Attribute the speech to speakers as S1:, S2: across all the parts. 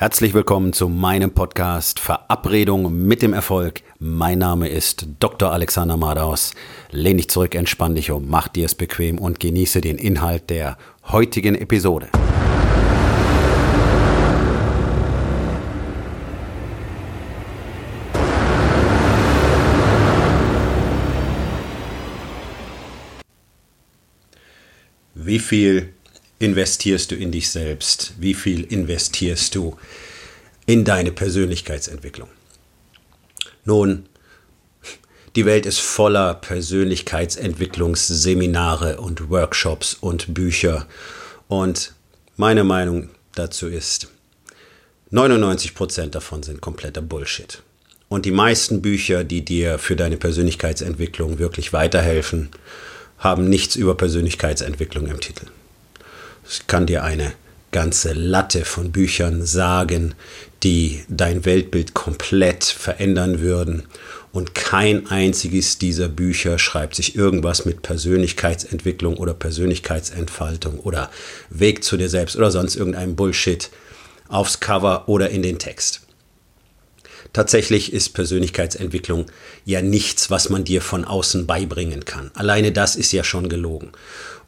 S1: Herzlich willkommen zu meinem Podcast Verabredung mit dem Erfolg. Mein Name ist Dr. Alexander Madaus. Lehn dich zurück, entspann dich um, mach dir es bequem und genieße den Inhalt der heutigen Episode. Wie viel investierst du in dich selbst? Wie viel investierst du in deine Persönlichkeitsentwicklung? Nun, die Welt ist voller Persönlichkeitsentwicklungsseminare und Workshops und Bücher. Und meine Meinung dazu ist, 99% davon sind kompletter Bullshit. Und die meisten Bücher, die dir für deine Persönlichkeitsentwicklung wirklich weiterhelfen, haben nichts über Persönlichkeitsentwicklung im Titel. Ich kann dir eine ganze Latte von Büchern sagen, die dein Weltbild komplett verändern würden. Und kein einziges dieser Bücher schreibt sich irgendwas mit Persönlichkeitsentwicklung oder Persönlichkeitsentfaltung oder Weg zu dir selbst oder sonst irgendeinem Bullshit aufs Cover oder in den Text. Tatsächlich ist Persönlichkeitsentwicklung ja nichts, was man dir von außen beibringen kann. Alleine das ist ja schon gelogen.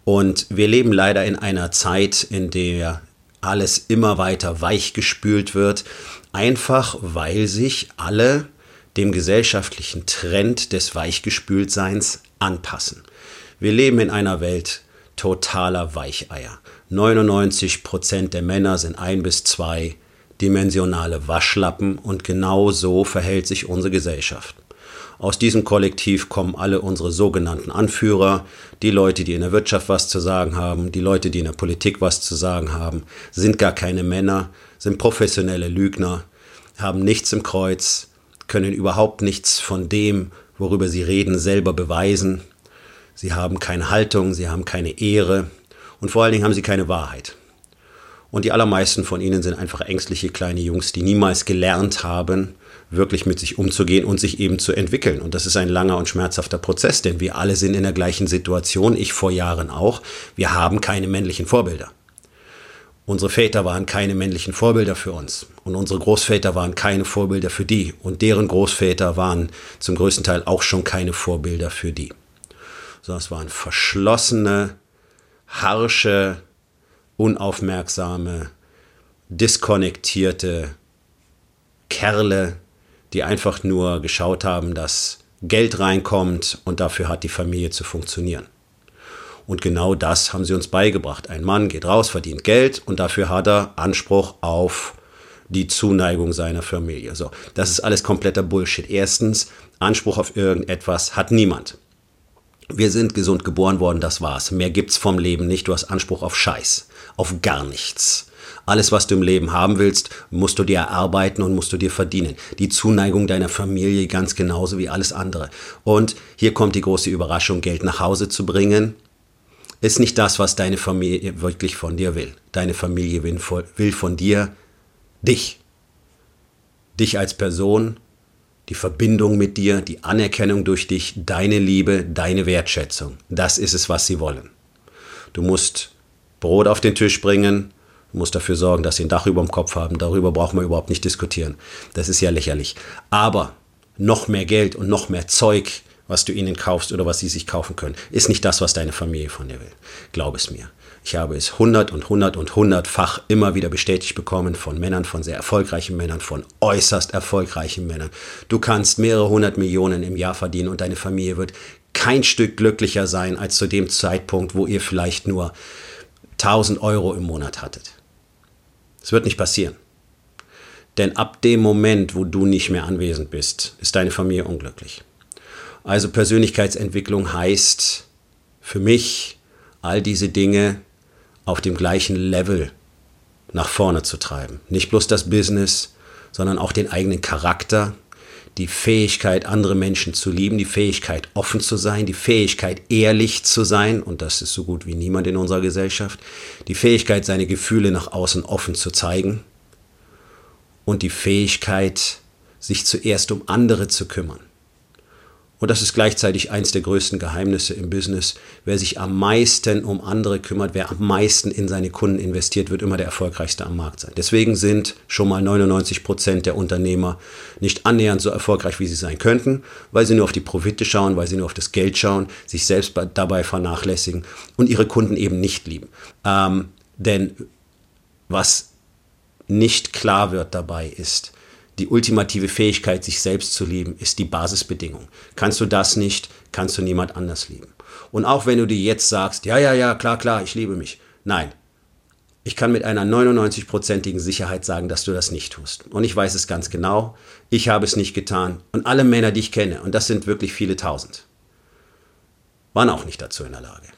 S1: Und wir leben leider in einer Zeit, in der alles immer weiter weichgespült wird, einfach weil sich alle dem gesellschaftlichen Trend des Weichgespültseins anpassen. Wir leben in einer Welt totaler Weicheier. 99 Prozent der Männer sind ein bis zwei dimensionale Waschlappen und genau so verhält sich unsere Gesellschaft. Aus diesem Kollektiv kommen alle unsere sogenannten Anführer, die Leute, die in der Wirtschaft was zu sagen haben, die Leute, die in der Politik was zu sagen haben, sind gar keine Männer, sind professionelle Lügner, haben nichts im Kreuz, können überhaupt nichts von dem, worüber sie reden, selber beweisen. Sie haben keine Haltung, sie haben keine Ehre und vor allen Dingen haben sie keine Wahrheit. Und die allermeisten von ihnen sind einfach ängstliche kleine Jungs, die niemals gelernt haben, wirklich mit sich umzugehen und sich eben zu entwickeln. Und das ist ein langer und schmerzhafter Prozess, denn wir alle sind in der gleichen Situation, ich vor Jahren auch. Wir haben keine männlichen Vorbilder. Unsere Väter waren keine männlichen Vorbilder für uns und unsere Großväter waren keine Vorbilder für die und deren Großväter waren zum größten Teil auch schon keine Vorbilder für die. Sondern es waren verschlossene, harsche, unaufmerksame, diskonnektierte Kerle, die einfach nur geschaut haben, dass Geld reinkommt und dafür hat die Familie zu funktionieren. Und genau das haben sie uns beigebracht. Ein Mann geht raus, verdient Geld und dafür hat er Anspruch auf die Zuneigung seiner Familie. So, das ist alles kompletter Bullshit. Erstens, Anspruch auf irgendetwas hat niemand. Wir sind gesund geboren worden, das war's. Mehr gibt's vom Leben nicht. Du hast Anspruch auf Scheiß, auf gar nichts. Alles, was du im Leben haben willst, musst du dir erarbeiten und musst du dir verdienen. Die Zuneigung deiner Familie ganz genauso wie alles andere. Und hier kommt die große Überraschung, Geld nach Hause zu bringen, ist nicht das, was deine Familie wirklich von dir will. Deine Familie will von dir dich. Dich als Person, die Verbindung mit dir, die Anerkennung durch dich, deine Liebe, deine Wertschätzung. Das ist es, was sie wollen. Du musst Brot auf den Tisch bringen, muss dafür sorgen, dass sie ein Dach über dem Kopf haben. Darüber brauchen wir überhaupt nicht diskutieren. Das ist ja lächerlich. Aber noch mehr Geld und noch mehr Zeug, was du ihnen kaufst oder was sie sich kaufen können, ist nicht das, was deine Familie von dir will. Glaub es mir. Ich habe es hundert und hundert und hundertfach immer wieder bestätigt bekommen von Männern, von sehr erfolgreichen Männern, von äußerst erfolgreichen Männern. Du kannst mehrere hundert Millionen im Jahr verdienen und deine Familie wird kein Stück glücklicher sein als zu dem Zeitpunkt, wo ihr vielleicht nur 1000 Euro im Monat hattet. Es wird nicht passieren. Denn ab dem Moment, wo du nicht mehr anwesend bist, ist deine Familie unglücklich. Also Persönlichkeitsentwicklung heißt für mich, all diese Dinge auf dem gleichen Level nach vorne zu treiben. Nicht bloß das Business, sondern auch den eigenen Charakter, die Fähigkeit, andere Menschen zu lieben, die Fähigkeit, offen zu sein, die Fähigkeit, ehrlich zu sein, und das ist so gut wie niemand in unserer Gesellschaft, die Fähigkeit, seine Gefühle nach außen offen zu zeigen und die Fähigkeit, sich zuerst um andere zu kümmern Und das ist gleichzeitig eins der größten Geheimnisse im Business. Wer sich am meisten um andere kümmert, wer am meisten in seine Kunden investiert, wird immer der erfolgreichste am Markt sein. Deswegen sind schon mal 99 Prozent der Unternehmer nicht annähernd so erfolgreich, wie sie sein könnten, weil sie nur auf die Profite schauen, weil sie nur auf das Geld schauen, sich selbst dabei vernachlässigen und ihre Kunden eben nicht lieben. Ähm, denn was nicht klar wird dabei ist, die ultimative Fähigkeit, sich selbst zu lieben, ist die Basisbedingung. Kannst du das nicht, kannst du niemand anders lieben. Und auch wenn du dir jetzt sagst, ja, ja, ja, klar, klar, ich liebe mich. Nein, ich kann mit einer 99-prozentigen Sicherheit sagen, dass du das nicht tust. Und ich weiß es ganz genau. Ich habe es nicht getan. Und alle Männer, die ich kenne, und das sind wirklich viele tausend, waren auch nicht dazu in der Lage.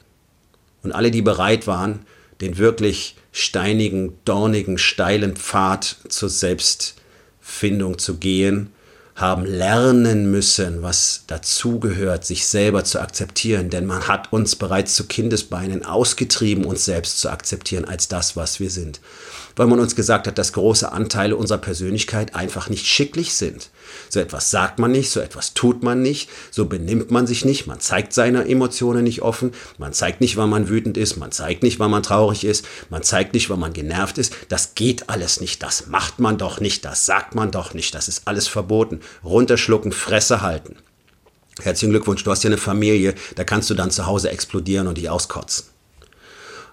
S1: Und alle, die bereit waren, den wirklich steinigen, dornigen, steilen Pfad zur Selbst Findung zu gehen, haben lernen müssen, was dazugehört, sich selber zu akzeptieren. Denn man hat uns bereits zu Kindesbeinen ausgetrieben, uns selbst zu akzeptieren als das, was wir sind weil man uns gesagt hat, dass große Anteile unserer Persönlichkeit einfach nicht schicklich sind. So etwas sagt man nicht, so etwas tut man nicht, so benimmt man sich nicht, man zeigt seine Emotionen nicht offen, man zeigt nicht, wann man wütend ist, man zeigt nicht, wann man traurig ist, man zeigt nicht, wann man genervt ist. Das geht alles nicht, das macht man doch nicht, das sagt man doch nicht, das ist alles verboten. Runterschlucken, Fresse halten. Herzlichen Glückwunsch, du hast ja eine Familie, da kannst du dann zu Hause explodieren und dich auskotzen.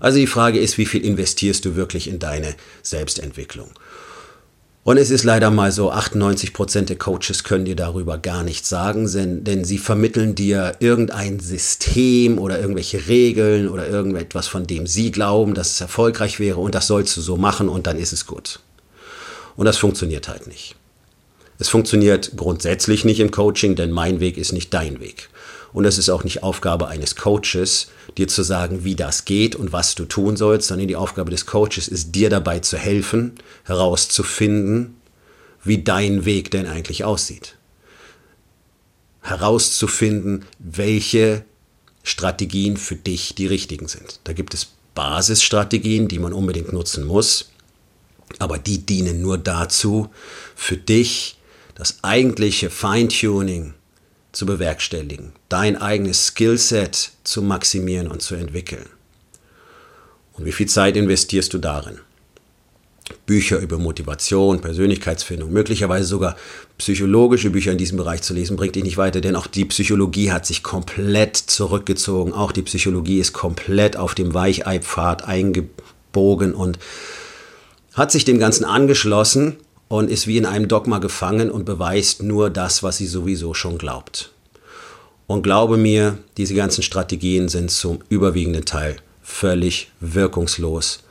S1: Also die Frage ist, wie viel investierst du wirklich in deine Selbstentwicklung? Und es ist leider mal so, 98 Prozent der Coaches können dir darüber gar nichts sagen, denn sie vermitteln dir irgendein System oder irgendwelche Regeln oder irgendetwas, von dem sie glauben, dass es erfolgreich wäre und das sollst du so machen und dann ist es gut. Und das funktioniert halt nicht. Es funktioniert grundsätzlich nicht im Coaching, denn mein Weg ist nicht dein Weg. Und es ist auch nicht Aufgabe eines Coaches, dir zu sagen, wie das geht und was du tun sollst, sondern die Aufgabe des Coaches ist, dir dabei zu helfen, herauszufinden, wie dein Weg denn eigentlich aussieht. Herauszufinden, welche Strategien für dich die richtigen sind. Da gibt es Basisstrategien, die man unbedingt nutzen muss, aber die dienen nur dazu, für dich das eigentliche Feintuning zu bewerkstelligen, dein eigenes Skillset zu maximieren und zu entwickeln. Und wie viel Zeit investierst du darin? Bücher über Motivation, Persönlichkeitsfindung, möglicherweise sogar psychologische Bücher in diesem Bereich zu lesen, bringt dich nicht weiter, denn auch die Psychologie hat sich komplett zurückgezogen. Auch die Psychologie ist komplett auf dem Weicheipfad eingebogen und hat sich dem Ganzen angeschlossen und ist wie in einem Dogma gefangen und beweist nur das, was sie sowieso schon glaubt. Und glaube mir, diese ganzen Strategien sind zum überwiegenden Teil völlig wirkungslos.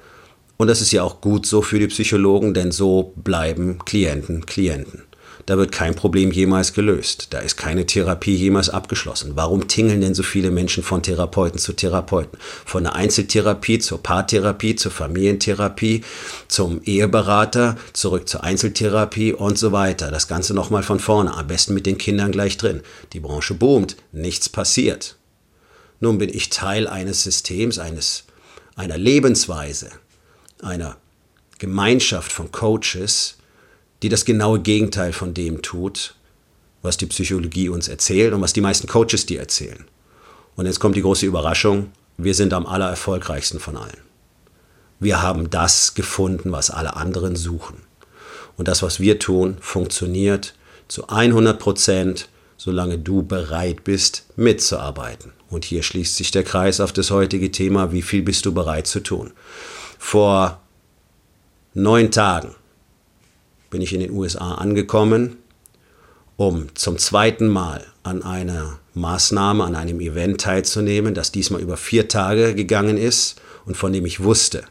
S1: Und das ist ja auch gut so für die Psychologen, denn so bleiben Klienten Klienten. Da wird kein Problem jemals gelöst. Da ist keine Therapie jemals abgeschlossen. Warum tingeln denn so viele Menschen von Therapeuten zu Therapeuten? Von der Einzeltherapie zur Paartherapie, zur Familientherapie, zum Eheberater, zurück zur Einzeltherapie und so weiter. Das Ganze nochmal von vorne, am besten mit den Kindern gleich drin. Die Branche boomt, nichts passiert. Nun bin ich Teil eines Systems, eines, einer Lebensweise, einer Gemeinschaft von Coaches, die das genaue Gegenteil von dem tut, was die Psychologie uns erzählt und was die meisten Coaches dir erzählen. Und jetzt kommt die große Überraschung, wir sind am allererfolgreichsten von allen. Wir haben das gefunden, was alle anderen suchen. Und das, was wir tun, funktioniert zu 100 Prozent, solange du bereit bist, mitzuarbeiten. Und hier schließt sich der Kreis auf das heutige Thema, wie viel bist du bereit zu tun. Vor neun Tagen bin ich in den USA angekommen, um zum zweiten Mal an einer Maßnahme, an einem Event teilzunehmen, das diesmal über vier Tage gegangen ist und von dem ich wusste,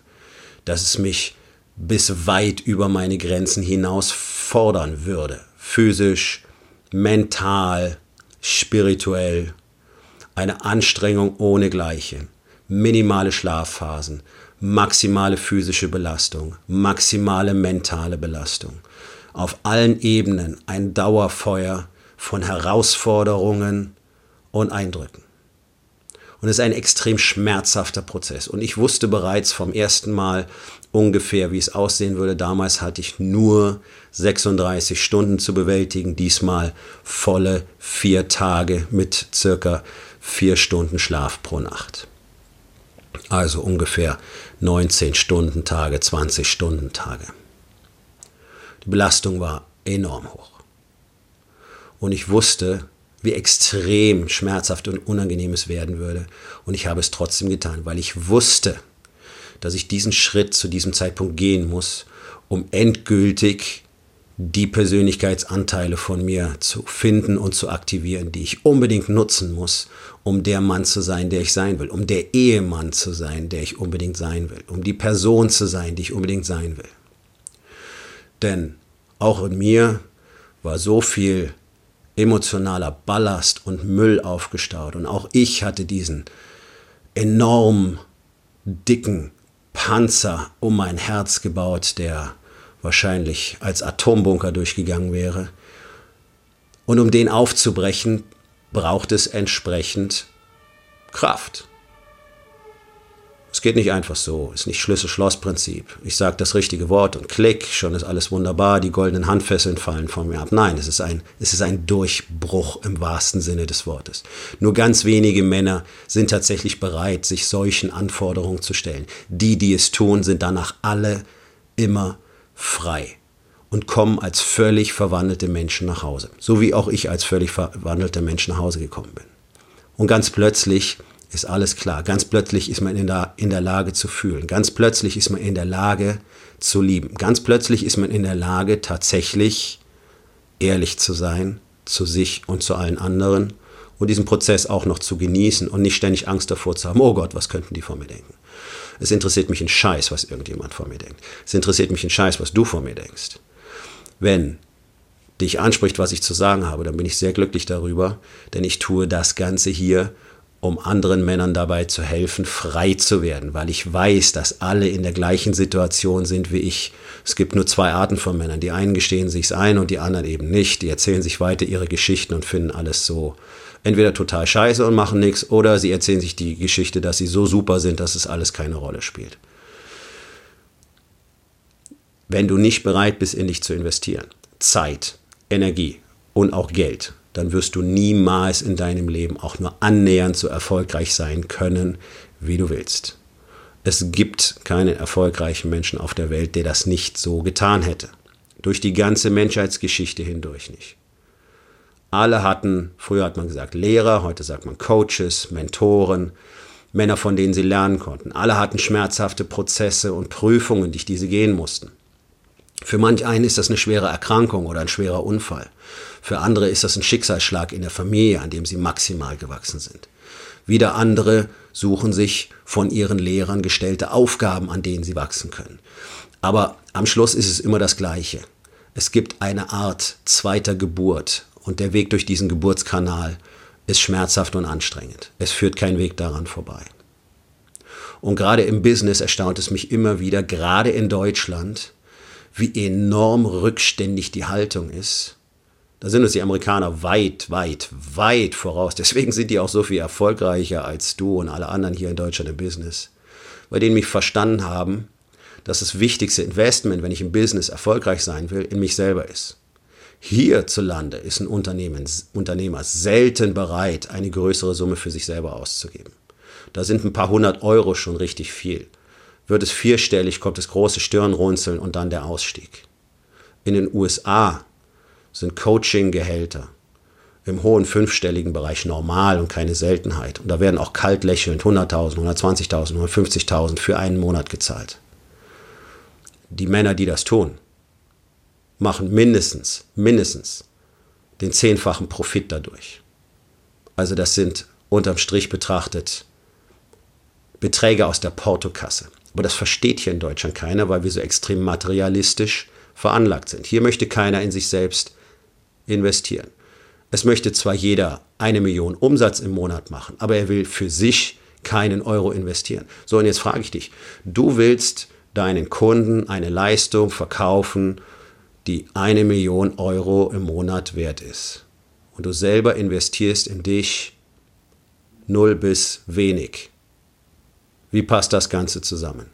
S1: dass es mich bis weit über meine Grenzen hinaus fordern würde. Physisch, mental, spirituell. Eine Anstrengung ohne Gleiche. Minimale Schlafphasen, maximale physische Belastung, maximale mentale Belastung auf allen Ebenen ein Dauerfeuer von Herausforderungen und Eindrücken. Und es ist ein extrem schmerzhafter Prozess. Und ich wusste bereits vom ersten Mal ungefähr, wie es aussehen würde. Damals hatte ich nur 36 Stunden zu bewältigen, diesmal volle vier Tage mit circa vier Stunden Schlaf pro Nacht. Also ungefähr 19 Stunden Tage, 20 Stunden Tage. Die Belastung war enorm hoch. Und ich wusste, wie extrem schmerzhaft und unangenehm es werden würde. Und ich habe es trotzdem getan, weil ich wusste, dass ich diesen Schritt zu diesem Zeitpunkt gehen muss, um endgültig die Persönlichkeitsanteile von mir zu finden und zu aktivieren, die ich unbedingt nutzen muss, um der Mann zu sein, der ich sein will, um der Ehemann zu sein, der ich unbedingt sein will, um die Person zu sein, die ich unbedingt sein will. Denn auch in mir war so viel emotionaler Ballast und Müll aufgestaut und auch ich hatte diesen enorm dicken Panzer um mein Herz gebaut, der wahrscheinlich als Atombunker durchgegangen wäre. Und um den aufzubrechen, braucht es entsprechend Kraft. Es geht nicht einfach so, ist nicht Schlüssel-Schloss-Prinzip. Ich sage das richtige Wort und klick, schon ist alles wunderbar, die goldenen Handfesseln fallen von mir ab. Nein, es ist, ein, es ist ein Durchbruch im wahrsten Sinne des Wortes. Nur ganz wenige Männer sind tatsächlich bereit, sich solchen Anforderungen zu stellen. Die, die es tun, sind danach alle immer frei und kommen als völlig verwandelte Menschen nach Hause. So wie auch ich als völlig verwandelter Mensch nach Hause gekommen bin. Und ganz plötzlich ist alles klar. Ganz plötzlich ist man in der, in der Lage zu fühlen. Ganz plötzlich ist man in der Lage zu lieben. Ganz plötzlich ist man in der Lage, tatsächlich ehrlich zu sein zu sich und zu allen anderen und diesen Prozess auch noch zu genießen und nicht ständig Angst davor zu haben, oh Gott, was könnten die von mir denken. Es interessiert mich ein Scheiß, was irgendjemand von mir denkt. Es interessiert mich ein Scheiß, was du von mir denkst. Wenn dich anspricht, was ich zu sagen habe, dann bin ich sehr glücklich darüber, denn ich tue das Ganze hier, um anderen Männern dabei zu helfen, frei zu werden, weil ich weiß, dass alle in der gleichen Situation sind wie ich. Es gibt nur zwei Arten von Männern. Die einen gestehen sich's ein und die anderen eben nicht. Die erzählen sich weiter ihre Geschichten und finden alles so entweder total scheiße und machen nichts oder sie erzählen sich die Geschichte, dass sie so super sind, dass es alles keine Rolle spielt. Wenn du nicht bereit bist, in dich zu investieren, Zeit, Energie und auch Geld, dann wirst du niemals in deinem Leben auch nur annähernd so erfolgreich sein können, wie du willst. Es gibt keinen erfolgreichen Menschen auf der Welt, der das nicht so getan hätte. Durch die ganze Menschheitsgeschichte hindurch nicht. Alle hatten, früher hat man gesagt Lehrer, heute sagt man Coaches, Mentoren, Männer, von denen sie lernen konnten. Alle hatten schmerzhafte Prozesse und Prüfungen, durch die sie gehen mussten. Für manch einen ist das eine schwere Erkrankung oder ein schwerer Unfall. Für andere ist das ein Schicksalsschlag in der Familie, an dem sie maximal gewachsen sind. Wieder andere suchen sich von ihren Lehrern gestellte Aufgaben, an denen sie wachsen können. Aber am Schluss ist es immer das Gleiche. Es gibt eine Art zweiter Geburt und der Weg durch diesen Geburtskanal ist schmerzhaft und anstrengend. Es führt kein Weg daran vorbei. Und gerade im Business erstaunt es mich immer wieder, gerade in Deutschland, wie enorm rückständig die Haltung ist. Da sind uns die Amerikaner weit, weit, weit voraus. Deswegen sind die auch so viel erfolgreicher als du und alle anderen hier in Deutschland im Business. Bei denen mich verstanden haben, dass das wichtigste Investment, wenn ich im Business erfolgreich sein will, in mich selber ist. Hierzulande ist ein Unternehmer selten bereit, eine größere Summe für sich selber auszugeben. Da sind ein paar hundert Euro schon richtig viel. Wird es vierstellig, kommt das große Stirnrunzeln und dann der Ausstieg. In den USA sind Coaching-Gehälter im hohen fünfstelligen Bereich normal und keine Seltenheit. Und da werden auch kalt lächelnd 100.000, 120.000, 150.000 für einen Monat gezahlt. Die Männer, die das tun, machen mindestens, mindestens den zehnfachen Profit dadurch. Also das sind unterm Strich betrachtet Beträge aus der Portokasse. Aber das versteht hier in Deutschland keiner, weil wir so extrem materialistisch veranlagt sind. Hier möchte keiner in sich selbst investieren. Es möchte zwar jeder eine Million Umsatz im Monat machen, aber er will für sich keinen Euro investieren. So, und jetzt frage ich dich, du willst deinen Kunden eine Leistung verkaufen, die eine Million Euro im Monat wert ist. Und du selber investierst in dich null bis wenig. Wie passt das Ganze zusammen?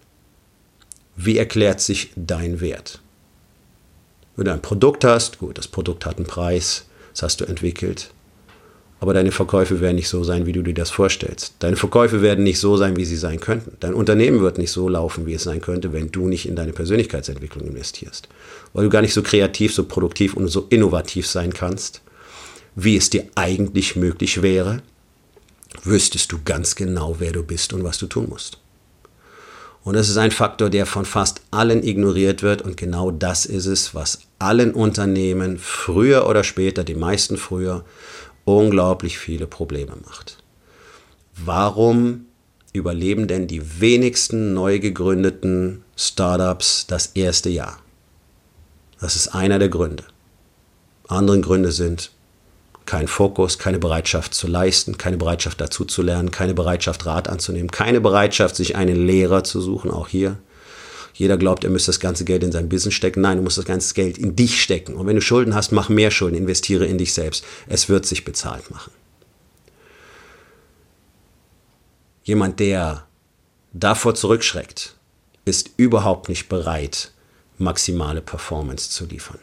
S1: Wie erklärt sich dein Wert? Wenn du ein Produkt hast, gut, das Produkt hat einen Preis, das hast du entwickelt, aber deine Verkäufe werden nicht so sein, wie du dir das vorstellst. Deine Verkäufe werden nicht so sein, wie sie sein könnten. Dein Unternehmen wird nicht so laufen, wie es sein könnte, wenn du nicht in deine Persönlichkeitsentwicklung investierst. Weil du gar nicht so kreativ, so produktiv und so innovativ sein kannst, wie es dir eigentlich möglich wäre, wüsstest du ganz genau, wer du bist und was du tun musst. Und das ist ein Faktor, der von fast allen ignoriert wird. Und genau das ist es, was allen Unternehmen früher oder später, die meisten früher, unglaublich viele Probleme macht. Warum überleben denn die wenigsten neu gegründeten Startups das erste Jahr? Das ist einer der Gründe. Andere Gründe sind kein Fokus, keine Bereitschaft zu leisten, keine Bereitschaft dazu zu lernen, keine Bereitschaft Rat anzunehmen, keine Bereitschaft, sich einen Lehrer zu suchen, auch hier. Jeder glaubt, er müsste das ganze Geld in sein Business stecken. Nein, du musst das ganze Geld in dich stecken. Und wenn du Schulden hast, mach mehr Schulden, investiere in dich selbst. Es wird sich bezahlt machen. Jemand, der davor zurückschreckt, ist überhaupt nicht bereit, maximale Performance zu liefern.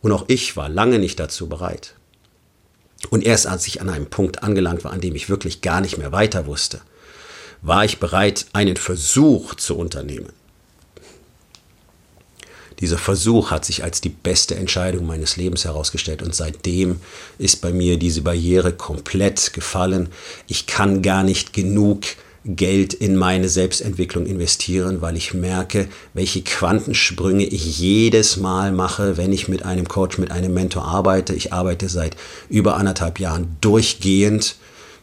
S1: Und auch ich war lange nicht dazu bereit. Und erst als ich an einem Punkt angelangt war, an dem ich wirklich gar nicht mehr weiter wusste, war ich bereit, einen Versuch zu unternehmen. Dieser Versuch hat sich als die beste Entscheidung meines Lebens herausgestellt und seitdem ist bei mir diese Barriere komplett gefallen. Ich kann gar nicht genug Geld in meine Selbstentwicklung investieren, weil ich merke, welche Quantensprünge ich jedes Mal mache, wenn ich mit einem Coach, mit einem Mentor arbeite. Ich arbeite seit über anderthalb Jahren durchgehend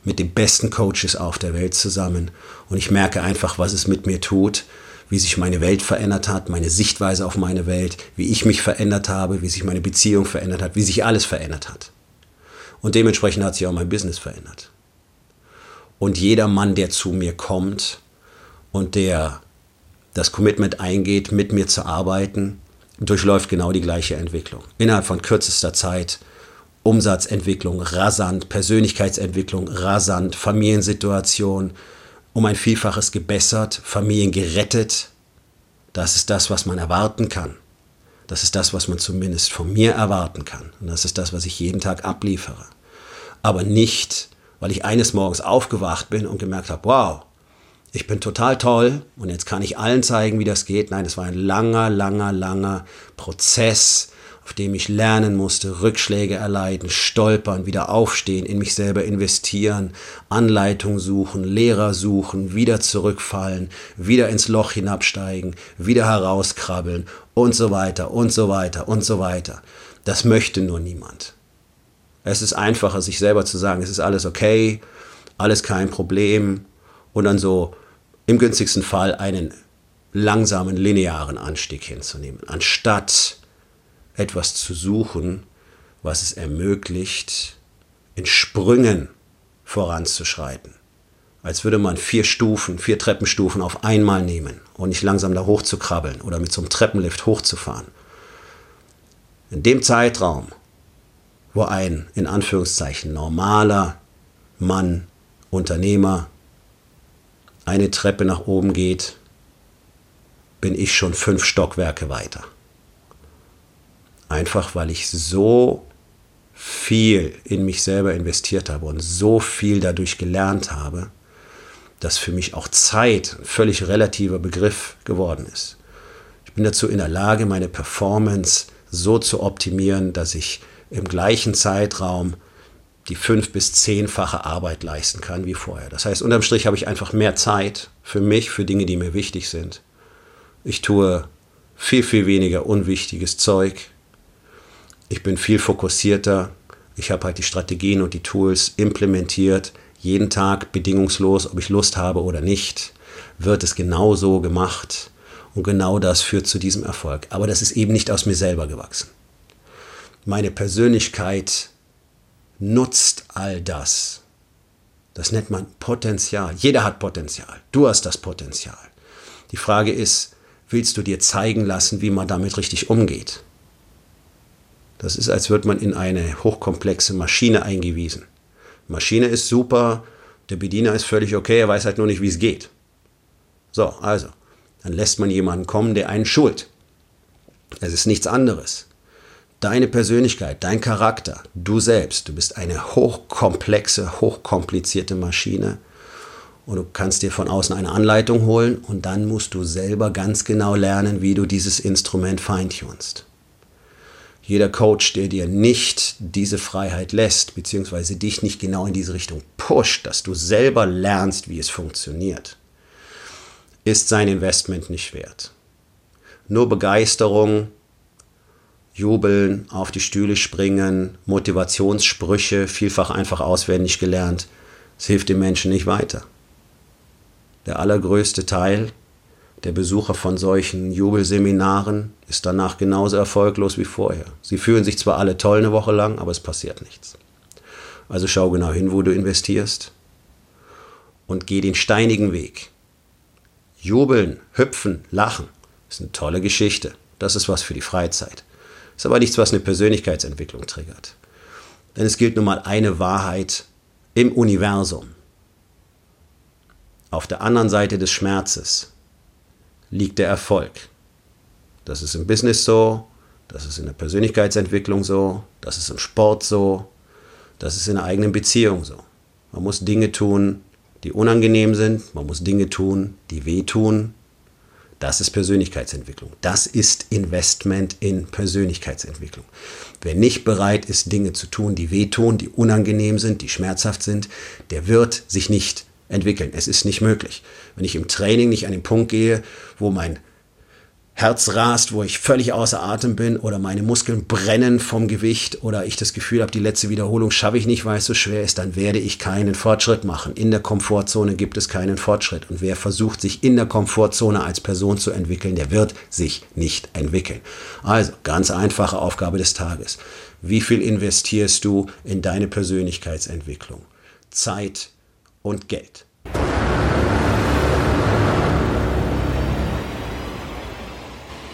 S1: mit den besten Coaches auf der Welt zusammen und ich merke einfach, was es mit mir tut wie sich meine Welt verändert hat, meine Sichtweise auf meine Welt, wie ich mich verändert habe, wie sich meine Beziehung verändert hat, wie sich alles verändert hat. Und dementsprechend hat sich auch mein Business verändert. Und jeder Mann, der zu mir kommt und der das Commitment eingeht, mit mir zu arbeiten, durchläuft genau die gleiche Entwicklung. Innerhalb von kürzester Zeit Umsatzentwicklung rasant, Persönlichkeitsentwicklung rasant, Familiensituation, um ein Vielfaches gebessert, Familien gerettet. Das ist das, was man erwarten kann. Das ist das, was man zumindest von mir erwarten kann. Und das ist das, was ich jeden Tag abliefere. Aber nicht, weil ich eines Morgens aufgewacht bin und gemerkt habe, wow, ich bin total toll und jetzt kann ich allen zeigen, wie das geht. Nein, es war ein langer, langer, langer Prozess, auf dem ich lernen musste, Rückschläge erleiden, stolpern, wieder aufstehen, in mich selber investieren, Anleitung suchen, Lehrer suchen, wieder zurückfallen, wieder ins Loch hinabsteigen, wieder herauskrabbeln und so weiter und so weiter und so weiter. Das möchte nur niemand. Es ist einfacher, sich selber zu sagen, es ist alles okay, alles kein Problem und dann so im günstigsten Fall einen langsamen, linearen Anstieg hinzunehmen, anstatt etwas zu suchen, was es ermöglicht, in Sprüngen voranzuschreiten. Als würde man vier Stufen, vier Treppenstufen auf einmal nehmen und nicht langsam da hoch zu krabbeln oder mit so einem Treppenlift hochzufahren. In dem Zeitraum, wo ein in Anführungszeichen normaler Mann, Unternehmer, eine Treppe nach oben geht, bin ich schon fünf Stockwerke weiter. Einfach weil ich so viel in mich selber investiert habe und so viel dadurch gelernt habe, dass für mich auch Zeit ein völlig relativer Begriff geworden ist. Ich bin dazu in der Lage, meine Performance so zu optimieren, dass ich im gleichen Zeitraum die fünf- bis zehnfache Arbeit leisten kann wie vorher. Das heißt, unterm Strich habe ich einfach mehr Zeit für mich, für Dinge, die mir wichtig sind. Ich tue viel, viel weniger unwichtiges Zeug. Ich bin viel fokussierter. Ich habe halt die Strategien und die Tools implementiert. Jeden Tag bedingungslos, ob ich Lust habe oder nicht, wird es genau so gemacht. Und genau das führt zu diesem Erfolg. Aber das ist eben nicht aus mir selber gewachsen. Meine Persönlichkeit nutzt all das. Das nennt man Potenzial. Jeder hat Potenzial. Du hast das Potenzial. Die Frage ist, willst du dir zeigen lassen, wie man damit richtig umgeht? Das ist, als würde man in eine hochkomplexe Maschine eingewiesen. Maschine ist super, der Bediener ist völlig okay, er weiß halt nur nicht, wie es geht. So, also, Dann lässt man jemanden kommen, der einen schult. Es ist nichts anderes. Deine Persönlichkeit, dein Charakter, du selbst, du bist eine hochkomplexe, hochkomplizierte Maschine und du kannst dir von außen eine Anleitung holen und dann musst du selber ganz genau lernen, wie du dieses Instrument feintunst. Jeder Coach, der dir nicht diese Freiheit lässt, beziehungsweise dich nicht genau in diese Richtung pusht, dass du selber lernst, wie es funktioniert, ist sein Investment nicht wert. Nur Begeisterung, Jubeln, auf die Stühle springen, Motivationssprüche, vielfach einfach auswendig gelernt, es hilft dem Menschen nicht weiter. Der allergrößte Teil der Besucher von solchen Jubelseminaren ist danach genauso erfolglos wie vorher. Sie fühlen sich zwar alle toll eine Woche lang, aber es passiert nichts. Also schau genau hin, wo du investierst und geh den steinigen Weg. Jubeln, hüpfen, lachen ist eine tolle Geschichte. Das ist was für die Freizeit. Ist aber nichts, was eine Persönlichkeitsentwicklung triggert. Denn es gilt nun mal eine Wahrheit im Universum. Auf der anderen Seite des Schmerzes liegt der Erfolg. Das ist im Business so, das ist in der Persönlichkeitsentwicklung so, das ist im Sport so, das ist in der eigenen Beziehung so. Man muss Dinge tun, die unangenehm sind, man muss Dinge tun, die wehtun. Das ist Persönlichkeitsentwicklung. Das ist Investment in Persönlichkeitsentwicklung. Wer nicht bereit ist, Dinge zu tun, die wehtun, die unangenehm sind, die schmerzhaft sind, der wird sich nicht entwickeln. Es ist nicht möglich. Wenn ich im Training nicht an den Punkt gehe, wo mein Herz rast, wo ich völlig außer Atem bin oder meine Muskeln brennen vom Gewicht oder ich das Gefühl habe, die letzte Wiederholung schaffe ich nicht, weil es so schwer ist, dann werde ich keinen Fortschritt machen. In der Komfortzone gibt es keinen Fortschritt. Und wer versucht, sich in der Komfortzone als Person zu entwickeln, der wird sich nicht entwickeln. Also, ganz einfache Aufgabe des Tages. Wie viel investierst du in deine Persönlichkeitsentwicklung? Zeit, und Geld.